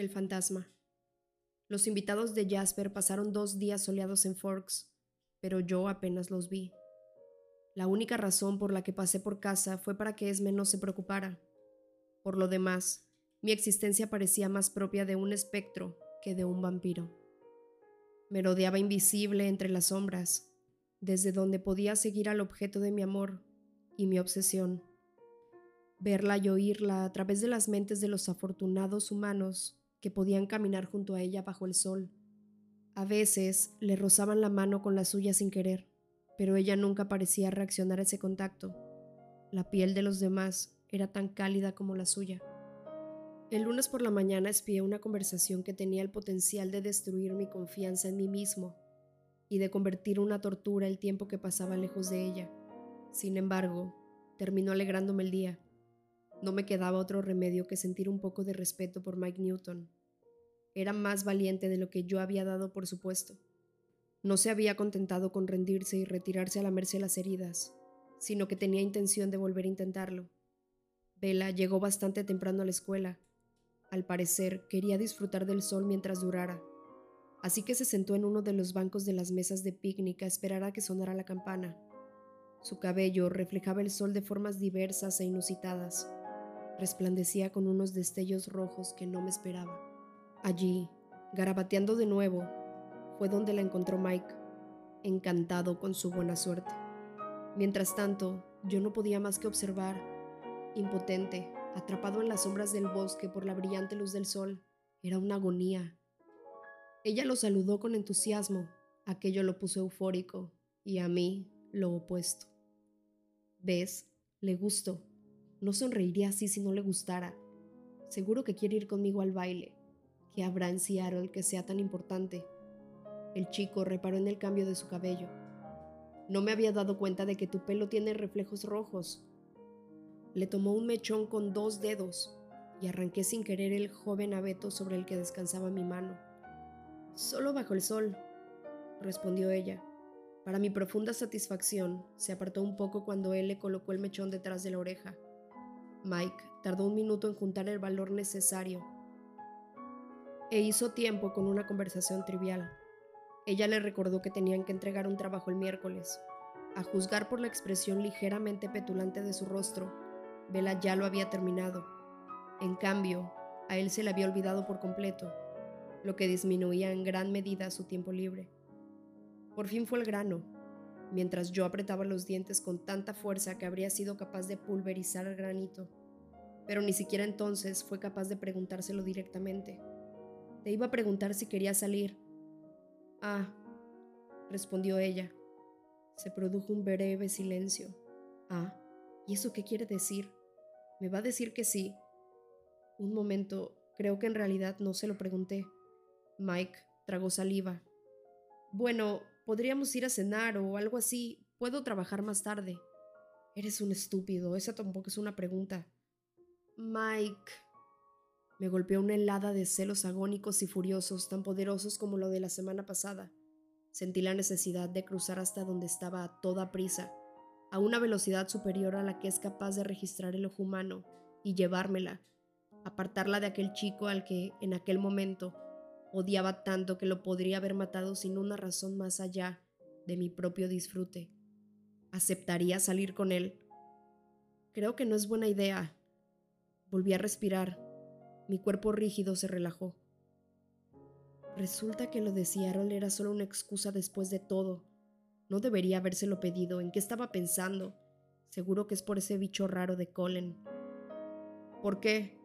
El fantasma. Los invitados de Jasper pasaron dos días soleados en Forks, pero yo apenas los vi. La única razón por la que pasé por casa fue para que Esme no se preocupara. Por lo demás, mi existencia parecía más propia de un espectro que de un vampiro. Me rodeaba invisible entre las sombras, desde donde podía seguir al objeto de mi amor y mi obsesión. Verla y oírla a través de las mentes de los afortunados humanos que podían caminar junto a ella bajo el sol. A veces le rozaban la mano con la suya sin querer, pero ella nunca parecía reaccionar a ese contacto. La piel de los demás era tan cálida como la suya. El lunes por la mañana espié una conversación que tenía el potencial de destruir mi confianza en mí mismo y de convertir una tortura el tiempo que pasaba lejos de ella. Sin embargo, terminó alegrándome el día. No me quedaba otro remedio que sentir un poco de respeto por Mike Newton. Era más valiente de lo que yo había dado por supuesto. No se había contentado con rendirse y retirarse a lamerse las heridas, sino que tenía intención de volver a intentarlo. Bella llegó bastante temprano a la escuela. Al parecer, quería disfrutar del sol mientras durara, así que se sentó en uno de los bancos de las mesas de picnic a esperar a que sonara la campana. Su cabello reflejaba el sol de formas diversas e inusitadas resplandecía con unos destellos rojos que no me esperaba. Allí, garabateando de nuevo, fue donde la encontró Mike, encantado con su buena suerte. Mientras tanto, yo no podía más que observar, impotente, atrapado en las sombras del bosque por la brillante luz del sol. Era una agonía. Ella lo saludó con entusiasmo, aquello lo puso eufórico, y a mí lo opuesto. ¿Ves? Le gustó. No sonreiría así si no le gustara. Seguro que quiere ir conmigo al baile. ¿Qué habrá en Seattle que sea tan importante? El chico reparó en el cambio de su cabello. No me había dado cuenta de que tu pelo tiene reflejos rojos. Le tomó un mechón con dos dedos y arranqué sin querer el joven abeto sobre el que descansaba mi mano. Solo bajo el sol, respondió ella. Para mi profunda satisfacción, se apartó un poco cuando él le colocó el mechón detrás de la oreja. Mike tardó un minuto en juntar el valor necesario e hizo tiempo con una conversación trivial. Ella le recordó que tenían que entregar un trabajo el miércoles. A juzgar por la expresión ligeramente petulante de su rostro, Bella ya lo había terminado. En cambio, a él se le había olvidado por completo, lo que disminuía en gran medida su tiempo libre. Por fin fue el grano, mientras yo apretaba los dientes con tanta fuerza que habría sido capaz de pulverizar el granito. Pero ni siquiera entonces fue capaz de preguntárselo directamente. Te iba a preguntar si quería salir. Ah, respondió ella. Se produjo un breve silencio. Ah, ¿y eso qué quiere decir? ¿Me va a decir que sí? Un momento, creo que en realidad no se lo pregunté. Mike tragó saliva. Bueno, Podríamos ir a cenar o algo así. Puedo trabajar más tarde. Eres un estúpido. Esa tampoco es una pregunta. Mike. Me golpeó una helada de celos agónicos y furiosos, tan poderosos como lo de la semana pasada. Sentí la necesidad de cruzar hasta donde estaba a toda prisa, a una velocidad superior a la que es capaz de registrar el ojo humano, y llevármela, apartarla de aquel chico al que, en aquel momento, Odiaba tanto que lo podría haber matado sin una razón más allá de mi propio disfrute. ¿Aceptaría salir con él? Creo que no es buena idea. Volví a respirar. Mi cuerpo rígido se relajó. Resulta que lo de Seattle era solo una excusa después de todo. No debería habérselo pedido. ¿En qué estaba pensando? Seguro que es por ese bicho raro de Colin. ¿Por qué?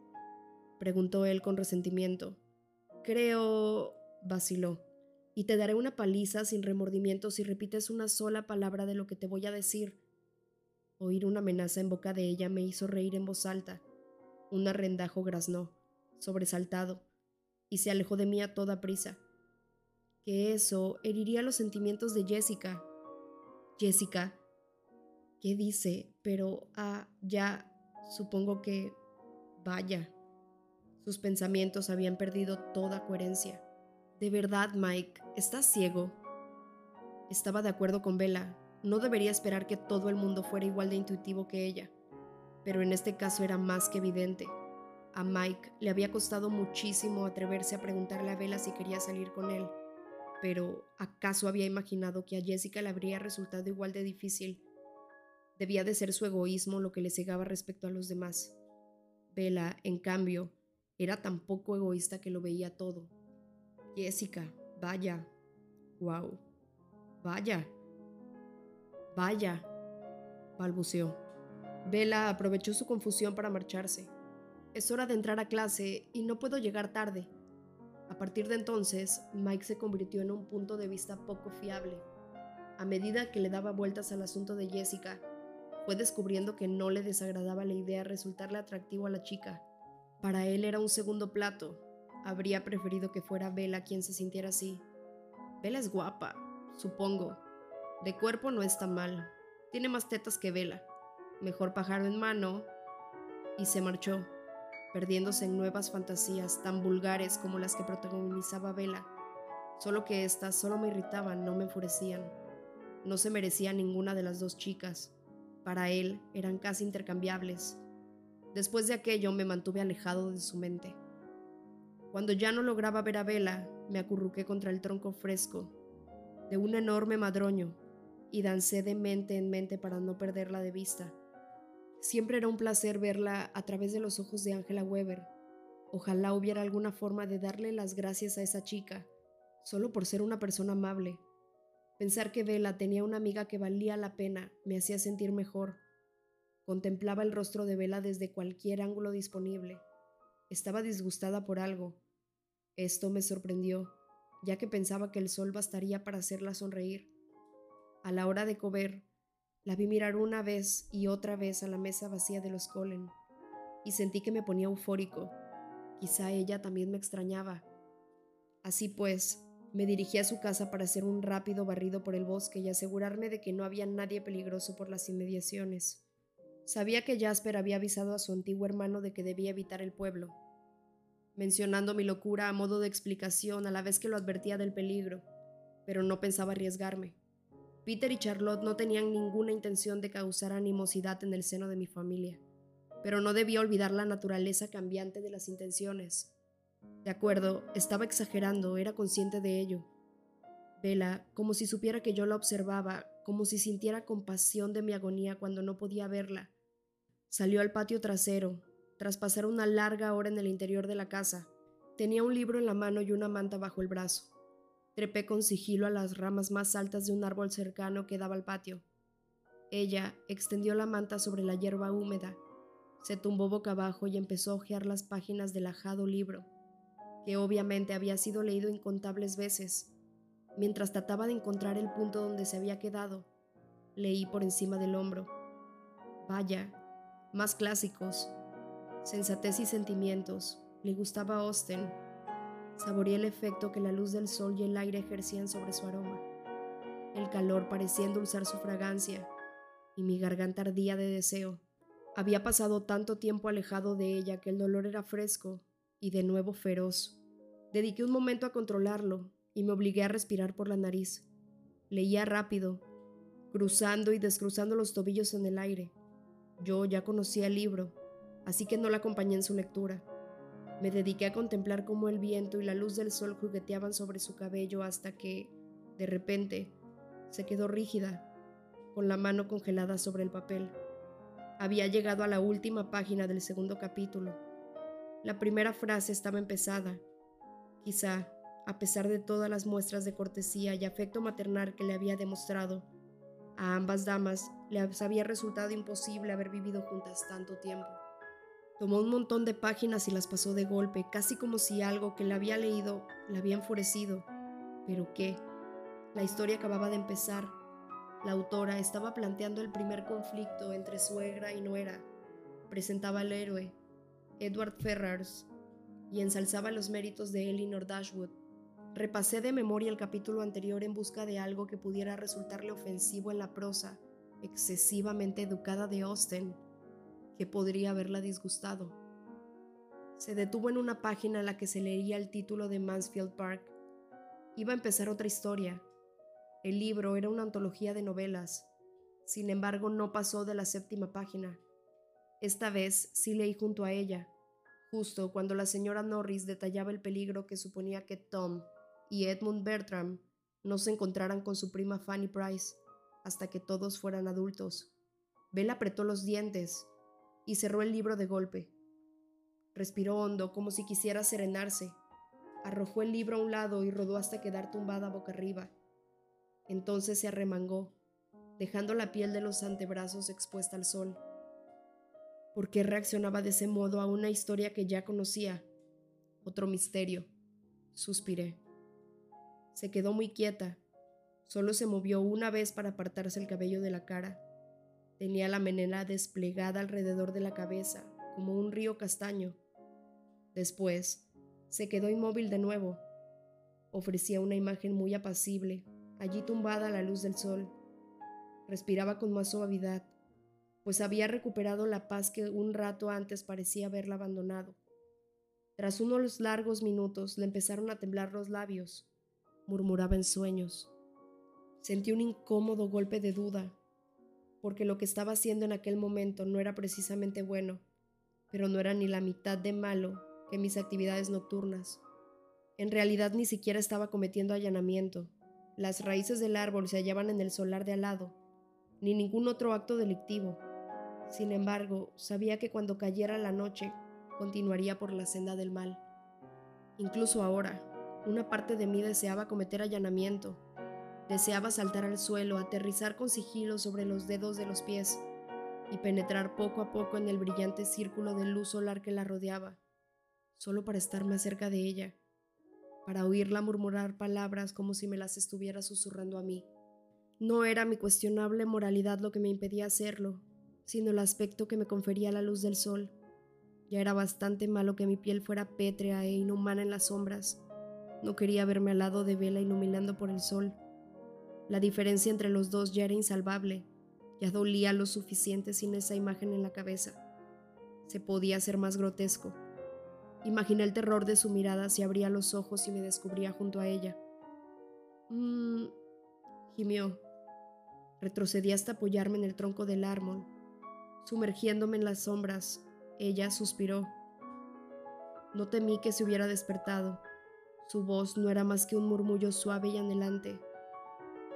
preguntó él con resentimiento. Creo, vaciló, y te daré una paliza sin remordimiento si repites una sola palabra de lo que te voy a decir. Oír una amenaza en boca de ella me hizo reír en voz alta. Un arrendajo graznó, sobresaltado, y se alejó de mí a toda prisa. Que eso heriría los sentimientos de Jessica. Jessica. ¿Qué dice? Pero, ah, ya, supongo que... Vaya. Sus pensamientos habían perdido toda coherencia. De verdad, Mike, ¿estás ciego? Estaba de acuerdo con Bella. No debería esperar que todo el mundo fuera igual de intuitivo que ella. Pero en este caso era más que evidente. A Mike le había costado muchísimo atreverse a preguntarle a Bella si quería salir con él, pero ¿acaso había imaginado que a Jessica le habría resultado igual de difícil? Debía de ser su egoísmo lo que le cegaba respecto a los demás. Bella, en cambio, era tan poco egoísta que lo veía todo. Jessica, vaya. Wow. Vaya. Vaya. balbuceó. Bella aprovechó su confusión para marcharse. Es hora de entrar a clase y no puedo llegar tarde. A partir de entonces, Mike se convirtió en un punto de vista poco fiable. A medida que le daba vueltas al asunto de Jessica, fue descubriendo que no le desagradaba la idea de resultarle atractivo a la chica. Para él era un segundo plato. Habría preferido que fuera Bella quien se sintiera así. Bella es guapa, supongo. De cuerpo no está mal. Tiene más tetas que Bella mejor pájaro en mano, y se marchó, perdiéndose en nuevas fantasías tan vulgares como las que protagonizaba Vela, solo que éstas solo me irritaban, no me enfurecían. No se merecía ninguna de las dos chicas. Para él eran casi intercambiables. Después de aquello me mantuve alejado de su mente. Cuando ya no lograba ver a Vela, me acurruqué contra el tronco fresco de un enorme madroño y dancé de mente en mente para no perderla de vista. Siempre era un placer verla a través de los ojos de Angela Weber. Ojalá hubiera alguna forma de darle las gracias a esa chica, solo por ser una persona amable. Pensar que Vela tenía una amiga que valía la pena me hacía sentir mejor. Contemplaba el rostro de Vela desde cualquier ángulo disponible. Estaba disgustada por algo. Esto me sorprendió, ya que pensaba que el sol bastaría para hacerla sonreír. A la hora de comer, la vi mirar una vez y otra vez a la mesa vacía de los Colen y sentí que me ponía eufórico. Quizá ella también me extrañaba. Así pues, me dirigí a su casa para hacer un rápido barrido por el bosque y asegurarme de que no había nadie peligroso por las inmediaciones. Sabía que Jasper había avisado a su antiguo hermano de que debía evitar el pueblo, mencionando mi locura a modo de explicación a la vez que lo advertía del peligro, pero no pensaba arriesgarme. Peter y Charlotte no tenían ninguna intención de causar animosidad en el seno de mi familia, pero no debía olvidar la naturaleza cambiante de las intenciones. De acuerdo, estaba exagerando, era consciente de ello. Vela, como si supiera que yo la observaba, como si sintiera compasión de mi agonía cuando no podía verla, salió al patio trasero, tras pasar una larga hora en el interior de la casa. Tenía un libro en la mano y una manta bajo el brazo. Trepé con sigilo a las ramas más altas de un árbol cercano que daba al patio. Ella extendió la manta sobre la hierba húmeda, se tumbó boca abajo y empezó a hojear las páginas del ajado libro, que obviamente había sido leído incontables veces. Mientras trataba de encontrar el punto donde se había quedado, leí por encima del hombro. Vaya, más clásicos. Sensatez y sentimientos. Le gustaba Austen Saboreé el efecto que la luz del sol y el aire ejercían sobre su aroma. El calor parecía endulzar su fragancia, y mi garganta ardía de deseo. Había pasado tanto tiempo alejado de ella que el dolor era fresco y de nuevo feroz. Dediqué un momento a controlarlo y me obligué a respirar por la nariz. Leía rápido, cruzando y descruzando los tobillos en el aire. Yo ya conocía el libro, así que no la acompañé en su lectura. Me dediqué a contemplar cómo el viento y la luz del sol jugueteaban sobre su cabello hasta que, de repente, se quedó rígida, con la mano congelada sobre el papel. Había llegado a la última página del segundo capítulo. La primera frase estaba empezada. Quizá, a pesar de todas las muestras de cortesía y afecto maternal que le había demostrado, a ambas damas les había resultado imposible haber vivido juntas tanto tiempo. Tomó un montón de páginas y las pasó de golpe, casi como si algo que le había leído la había enfurecido. ¿Pero qué? La historia acababa de empezar. La autora estaba planteando el primer conflicto entre suegra y nuera. Presentaba al héroe, Edward Ferrars, y ensalzaba los méritos de Elinor Dashwood. Repasé de memoria el capítulo anterior en busca de algo que pudiera resultarle ofensivo en la prosa, excesivamente educada de Austen que podría haberla disgustado. Se detuvo en una página en la que se leía el título de Mansfield Park. Iba a empezar otra historia. El libro era una antología de novelas. Sin embargo, no pasó de la séptima página. Esta vez sí leí junto a ella. justo cuando la señora Norris detallaba el peligro que suponía que Tom y Edmund Bertram no se encontraran con su prima Fanny Price hasta que todos fueran adultos. Bella apretó los dientes y cerró el libro de golpe. Respiró hondo como si quisiera serenarse. Arrojó el libro a un lado y rodó hasta quedar tumbada boca arriba. Entonces se arremangó, dejando la piel de los antebrazos expuesta al sol. ¿Por qué reaccionaba de ese modo a una historia que ya conocía? Otro misterio. Suspiré. Se quedó muy quieta. Solo se movió una vez para apartarse el cabello de la cara. Tenía la menela desplegada alrededor de la cabeza, como un río castaño. Después, se quedó inmóvil de nuevo. Ofrecía una imagen muy apacible, allí tumbada a la luz del sol. Respiraba con más suavidad, pues había recuperado la paz que un rato antes parecía haberla abandonado. Tras unos largos minutos le empezaron a temblar los labios murmuraba en sueños. Sentí un incómodo golpe de duda, porque lo que estaba haciendo en aquel momento no era precisamente bueno, pero no era ni la mitad de malo que mis actividades nocturnas. En realidad ni siquiera estaba cometiendo allanamiento. Las raíces del árbol se hallaban en el solar de al lado, ni ningún otro acto delictivo. Sin embargo, sabía que cuando cayera la noche, continuaría por la senda del mal. Incluso ahora, una parte de mí deseaba cometer allanamiento. Deseaba saltar al suelo, aterrizar con sigilo sobre los dedos de los pies y penetrar poco a poco en el brillante círculo de luz solar que la rodeaba, solo para estar más cerca de ella, para oírla murmurar palabras como si me las estuviera susurrando a mí. No era mi cuestionable moralidad lo que me impedía hacerlo, sino el aspecto que me confería la luz del sol. Ya era bastante malo que mi piel fuera pétrea e inhumana en las sombras, no quería verme al lado de Vela iluminando por el sol. La diferencia entre los dos ya era insalvable. Ya dolía lo suficiente sin esa imagen en la cabeza. Se podía hacer más grotesco. Imaginé el terror de su mirada si abría los ojos y me descubría junto a ella. Mmm, gimió. Retrocedí hasta apoyarme en el tronco del árbol. Sumergiéndome en las sombras, ella suspiró. No temí que se hubiera despertado. Su voz no era más que un murmullo suave y anhelante.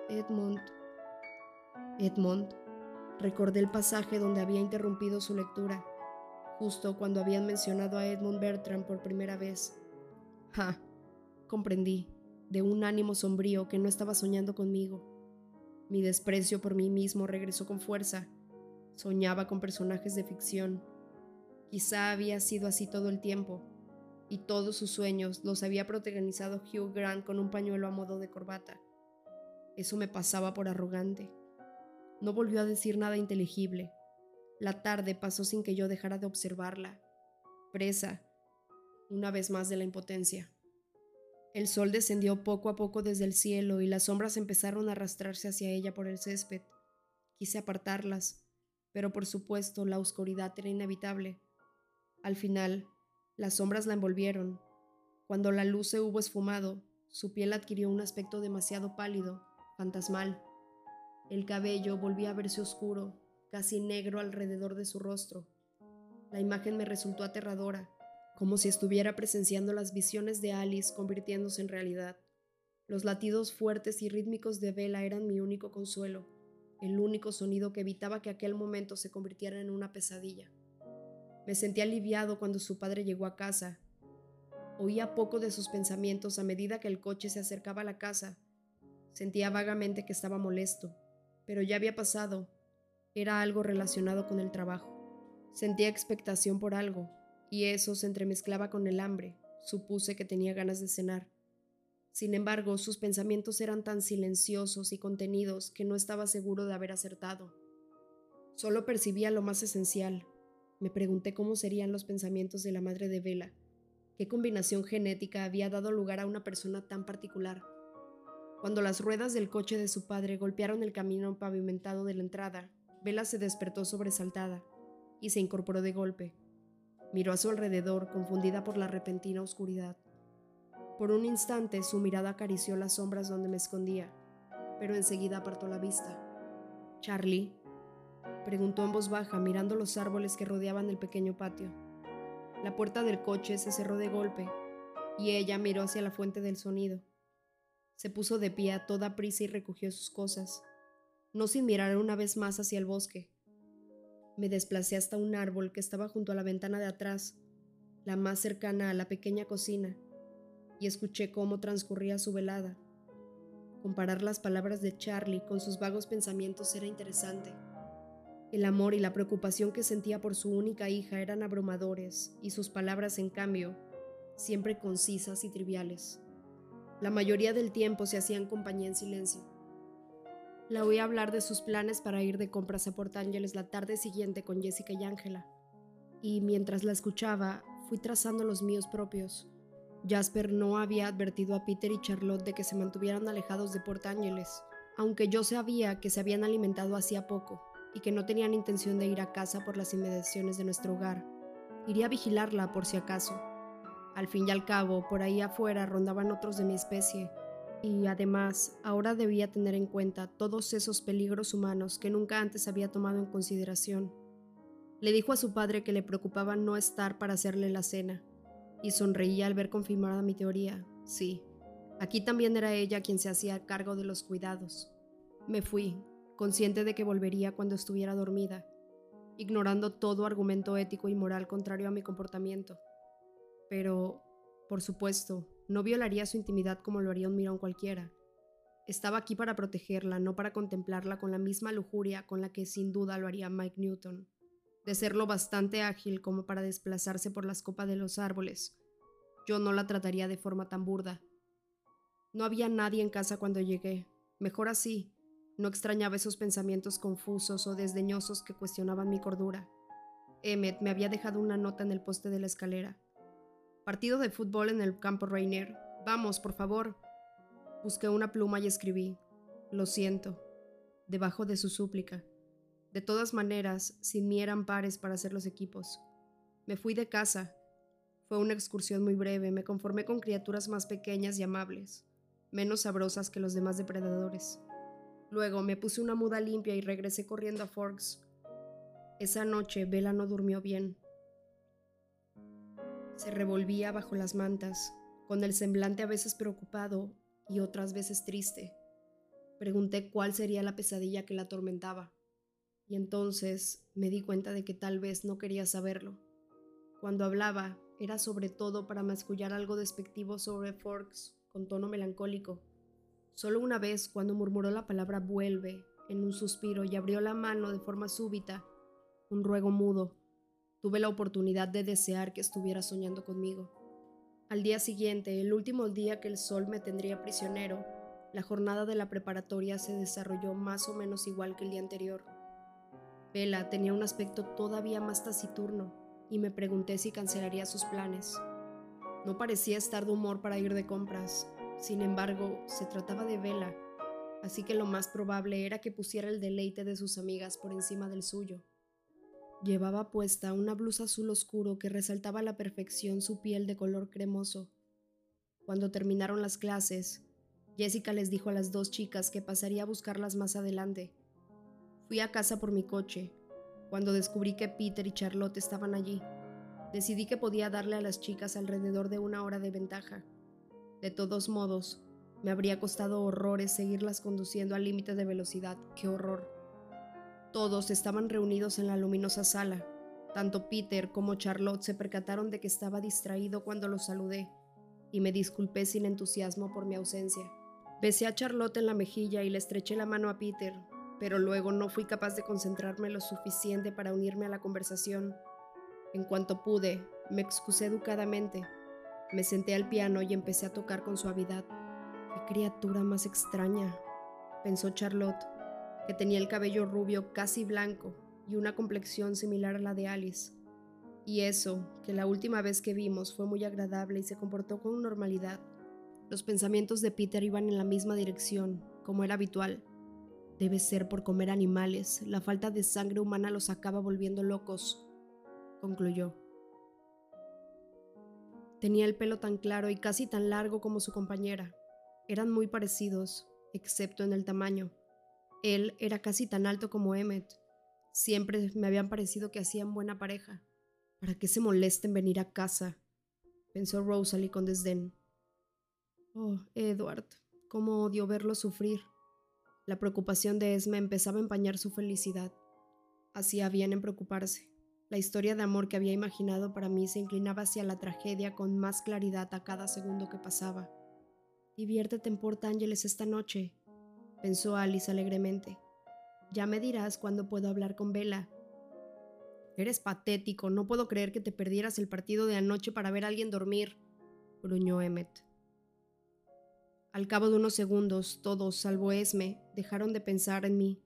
Edmond. Edmond. Recordé el pasaje donde había interrumpido su lectura, justo cuando habían mencionado a Edmund Bertram por primera vez. Ja, comprendí, de un ánimo sombrío que no estaba soñando conmigo. Mi desprecio por mí mismo regresó con fuerza. Soñaba con personajes de ficción. Quizá había sido así todo el tiempo y todos sus sueños los había protagonizado Hugh Grant con un pañuelo a modo de corbata. Eso me pasaba por arrogante. No volvió a decir nada inteligible. La tarde pasó sin que yo dejara de observarla, presa, una vez más de la impotencia. El sol descendió poco a poco desde el cielo y las sombras empezaron a arrastrarse hacia ella por el césped. Quise apartarlas, pero por supuesto la oscuridad era inevitable. Al final, las sombras la envolvieron. Cuando la luz se hubo esfumado, su piel adquirió un aspecto demasiado pálido, fantasmal. El cabello volvía a verse oscuro, casi negro alrededor de su rostro. La imagen me resultó aterradora, como si estuviera presenciando las visiones de Alice convirtiéndose en realidad. Los latidos fuertes y rítmicos de Vela eran mi único consuelo, el único sonido que evitaba que aquel momento se convirtiera en una pesadilla. Me sentí aliviado cuando su padre llegó a casa. Oía poco de sus pensamientos a medida que el coche se acercaba a la casa. Sentía vagamente que estaba molesto, pero ya había pasado. Era algo relacionado con el trabajo. Sentía expectación por algo, y eso se entremezclaba con el hambre. Supuse que tenía ganas de cenar. Sin embargo, sus pensamientos eran tan silenciosos y contenidos que no estaba seguro de haber acertado. Solo percibía lo más esencial, me pregunté cómo serían los pensamientos de la madre de Vela, qué combinación genética había dado lugar a una persona tan particular. Cuando las ruedas del coche de su padre golpearon el camino pavimentado de la entrada, Vela se despertó sobresaltada y se incorporó de golpe. Miró a su alrededor, confundida por la repentina oscuridad. Por un instante su mirada acarició las sombras donde me escondía, pero enseguida apartó la vista. Charlie, preguntó en voz baja mirando los árboles que rodeaban el pequeño patio. La puerta del coche se cerró de golpe y ella miró hacia la fuente del sonido. Se puso de pie a toda prisa y recogió sus cosas, no sin mirar una vez más hacia el bosque. Me desplacé hasta un árbol que estaba junto a la ventana de atrás, la más cercana a la pequeña cocina, y escuché cómo transcurría su velada. Comparar las palabras de Charlie con sus vagos pensamientos era interesante. El amor y la preocupación que sentía por su única hija eran abrumadores, y sus palabras, en cambio, siempre concisas y triviales. La mayoría del tiempo se hacían compañía en silencio. La oí hablar de sus planes para ir de compras a Port Ángeles la tarde siguiente con Jessica y Ángela, y mientras la escuchaba, fui trazando los míos propios. Jasper no había advertido a Peter y Charlotte de que se mantuvieran alejados de Port Ángeles, aunque yo sabía que se habían alimentado hacía poco y que no tenían intención de ir a casa por las inmediaciones de nuestro hogar. Iría a vigilarla por si acaso. Al fin y al cabo, por ahí afuera rondaban otros de mi especie, y además ahora debía tener en cuenta todos esos peligros humanos que nunca antes había tomado en consideración. Le dijo a su padre que le preocupaba no estar para hacerle la cena, y sonreía al ver confirmada mi teoría. Sí, aquí también era ella quien se hacía cargo de los cuidados. Me fui, consciente de que volvería cuando estuviera dormida, ignorando todo argumento ético y moral contrario a mi comportamiento. Pero, por supuesto, no violaría su intimidad como lo haría un mirón cualquiera. Estaba aquí para protegerla, no para contemplarla con la misma lujuria con la que sin duda lo haría Mike Newton de ser lo bastante ágil como para desplazarse por las copas de los árboles. Yo no la trataría de forma tan burda. No había nadie en casa cuando llegué. Mejor así. No extrañaba esos pensamientos confusos o desdeñosos que cuestionaban mi cordura. Emmet me había dejado una nota en el poste de la escalera. Partido de fútbol en el campo Rainier. Vamos, por favor. Busqué una pluma y escribí. Lo siento. Debajo de su súplica. De todas maneras, sin mí eran pares para hacer los equipos. Me fui de casa. Fue una excursión muy breve, me conformé con criaturas más pequeñas y amables, menos sabrosas que los demás depredadores. Luego me puse una muda limpia y regresé corriendo a Forks. Esa noche Bella no durmió bien. Se revolvía bajo las mantas, con el semblante a veces preocupado y otras veces triste. Pregunté cuál sería la pesadilla que la atormentaba. Y entonces me di cuenta de que tal vez no quería saberlo. Cuando hablaba, era sobre todo para mascullar algo despectivo sobre Forks, con tono melancólico. Solo una vez, cuando murmuró la palabra vuelve, en un suspiro y abrió la mano de forma súbita, un ruego mudo, tuve la oportunidad de desear que estuviera soñando conmigo. Al día siguiente, el último día que el sol me tendría prisionero, la jornada de la preparatoria se desarrolló más o menos igual que el día anterior. Vela tenía un aspecto todavía más taciturno y me pregunté si cancelaría sus planes. No parecía estar de humor para ir de compras. Sin embargo, se trataba de Vela, así que lo más probable era que pusiera el deleite de sus amigas por encima del suyo. Llevaba puesta una blusa azul oscuro que resaltaba a la perfección su piel de color cremoso. Cuando terminaron las clases, Jessica les dijo a las dos chicas que pasaría a buscarlas más adelante Fui a casa por mi coche. Cuando descubrí que Peter y Charlotte estaban allí, decidí que podía darle a las chicas alrededor de una hora de ventaja. De todos modos, me habría costado horrores seguirlas conduciendo al límite de velocidad. ¡Qué horror! Todos estaban reunidos en la luminosa sala. Tanto Peter como Charlotte se percataron de que estaba distraído cuando los saludé, y me disculpé sin entusiasmo por mi ausencia. Besé a Charlotte en la mejilla y le estreché la mano a Peter, pero luego no fui capaz de concentrarme lo suficiente para unirme a la conversación. En cuanto pude, me excusé educadamente, me senté al piano y empecé a tocar con suavidad. ¡Qué criatura más extraña! pensó Charlotte, que tenía el cabello rubio casi blanco y una complexión similar a la de Alice. Y eso, que la última vez que vimos fue muy agradable y se comportó con normalidad. Los pensamientos de Peter iban en la misma dirección, como era habitual. Debe ser por comer animales. La falta de sangre humana los acaba volviendo locos, concluyó. Tenía el pelo tan claro y casi tan largo como su compañera. Eran muy parecidos, excepto en el tamaño. Él era casi tan alto como Emmet. Siempre me habían parecido que hacían buena pareja. ¿Para qué se molesta en venir a casa? pensó Rosalie con desdén. Oh, Edward, cómo odio verlo sufrir. La preocupación de Esme empezaba a empañar su felicidad. Hacía bien en preocuparse. La historia de amor que había imaginado para mí se inclinaba hacia la tragedia con más claridad a cada segundo que pasaba. Diviértete en Port Ángeles esta noche, pensó Alice alegremente. Ya me dirás cuándo puedo hablar con Bella. Eres patético, no puedo creer que te perdieras el partido de anoche para ver a alguien dormir, gruñó Emmet. Al cabo de unos segundos, todos, salvo Esme, dejaron de pensar en mí,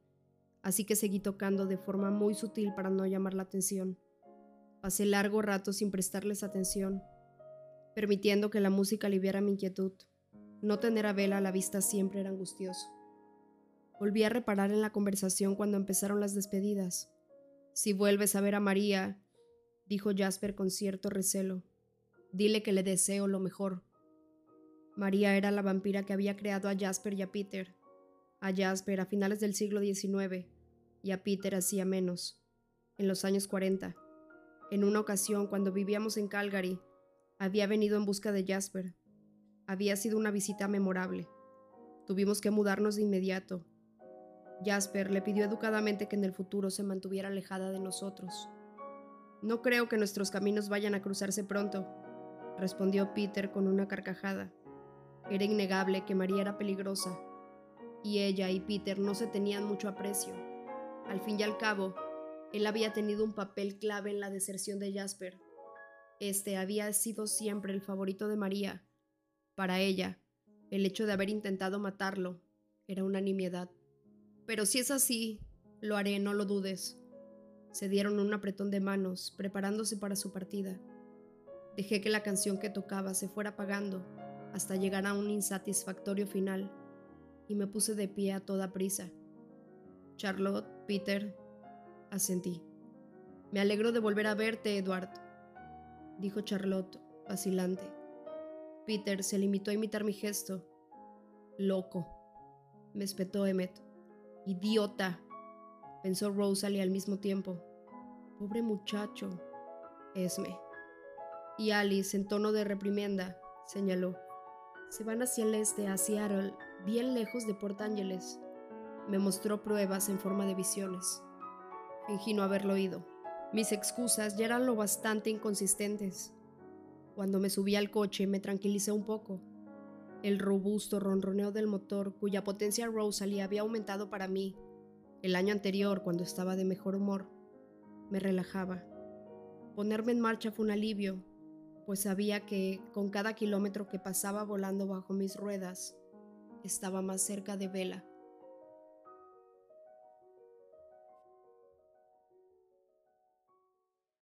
así que seguí tocando de forma muy sutil para no llamar la atención. Pasé largo rato sin prestarles atención, permitiendo que la música aliviara mi inquietud. No tener a Vela a la vista siempre era angustioso. Volví a reparar en la conversación cuando empezaron las despedidas. Si vuelves a ver a María, dijo Jasper con cierto recelo, dile que le deseo lo mejor. María era la vampira que había creado a Jasper y a Peter, a Jasper a finales del siglo XIX y a Peter hacía menos, en los años 40. En una ocasión, cuando vivíamos en Calgary, había venido en busca de Jasper. Había sido una visita memorable. Tuvimos que mudarnos de inmediato, Jasper le pidió educadamente que en el futuro se mantuviera alejada de nosotros. No creo que nuestros caminos vayan a cruzarse pronto, respondió Peter con una carcajada. Era innegable que María era peligrosa, y ella y Peter no se tenían mucho aprecio. Al fin y al cabo, él había tenido un papel clave en la deserción de Jasper. Este había sido siempre el favorito de María. Para ella, el hecho de haber intentado matarlo era una nimiedad. Pero si es así, lo haré, no lo dudes. Se dieron un apretón de manos, preparándose para su partida. Dejé que la canción que tocaba se fuera apagando hasta llegar a un insatisfactorio final, y me puse de pie a toda prisa. Charlotte, Peter, asentí. Me alegro de volver a verte, Edward, dijo Charlotte, vacilante. Peter se limitó a imitar mi gesto. Loco, me espetó Emmet. Idiota, pensó Rosalie al mismo tiempo. Pobre muchacho. Esme. Y Alice, en tono de reprimenda, señaló. Se van hacia el este, a Seattle, bien lejos de Port Ángeles. Me mostró pruebas en forma de visiones. Fingí no haberlo oído. Mis excusas ya eran lo bastante inconsistentes. Cuando me subí al coche me tranquilicé un poco el robusto ronroneo del motor, cuya potencia Rosalie había aumentado para mí el año anterior cuando estaba de mejor humor, me relajaba. Ponerme en marcha fue un alivio, pues sabía que con cada kilómetro que pasaba volando bajo mis ruedas, estaba más cerca de Vela.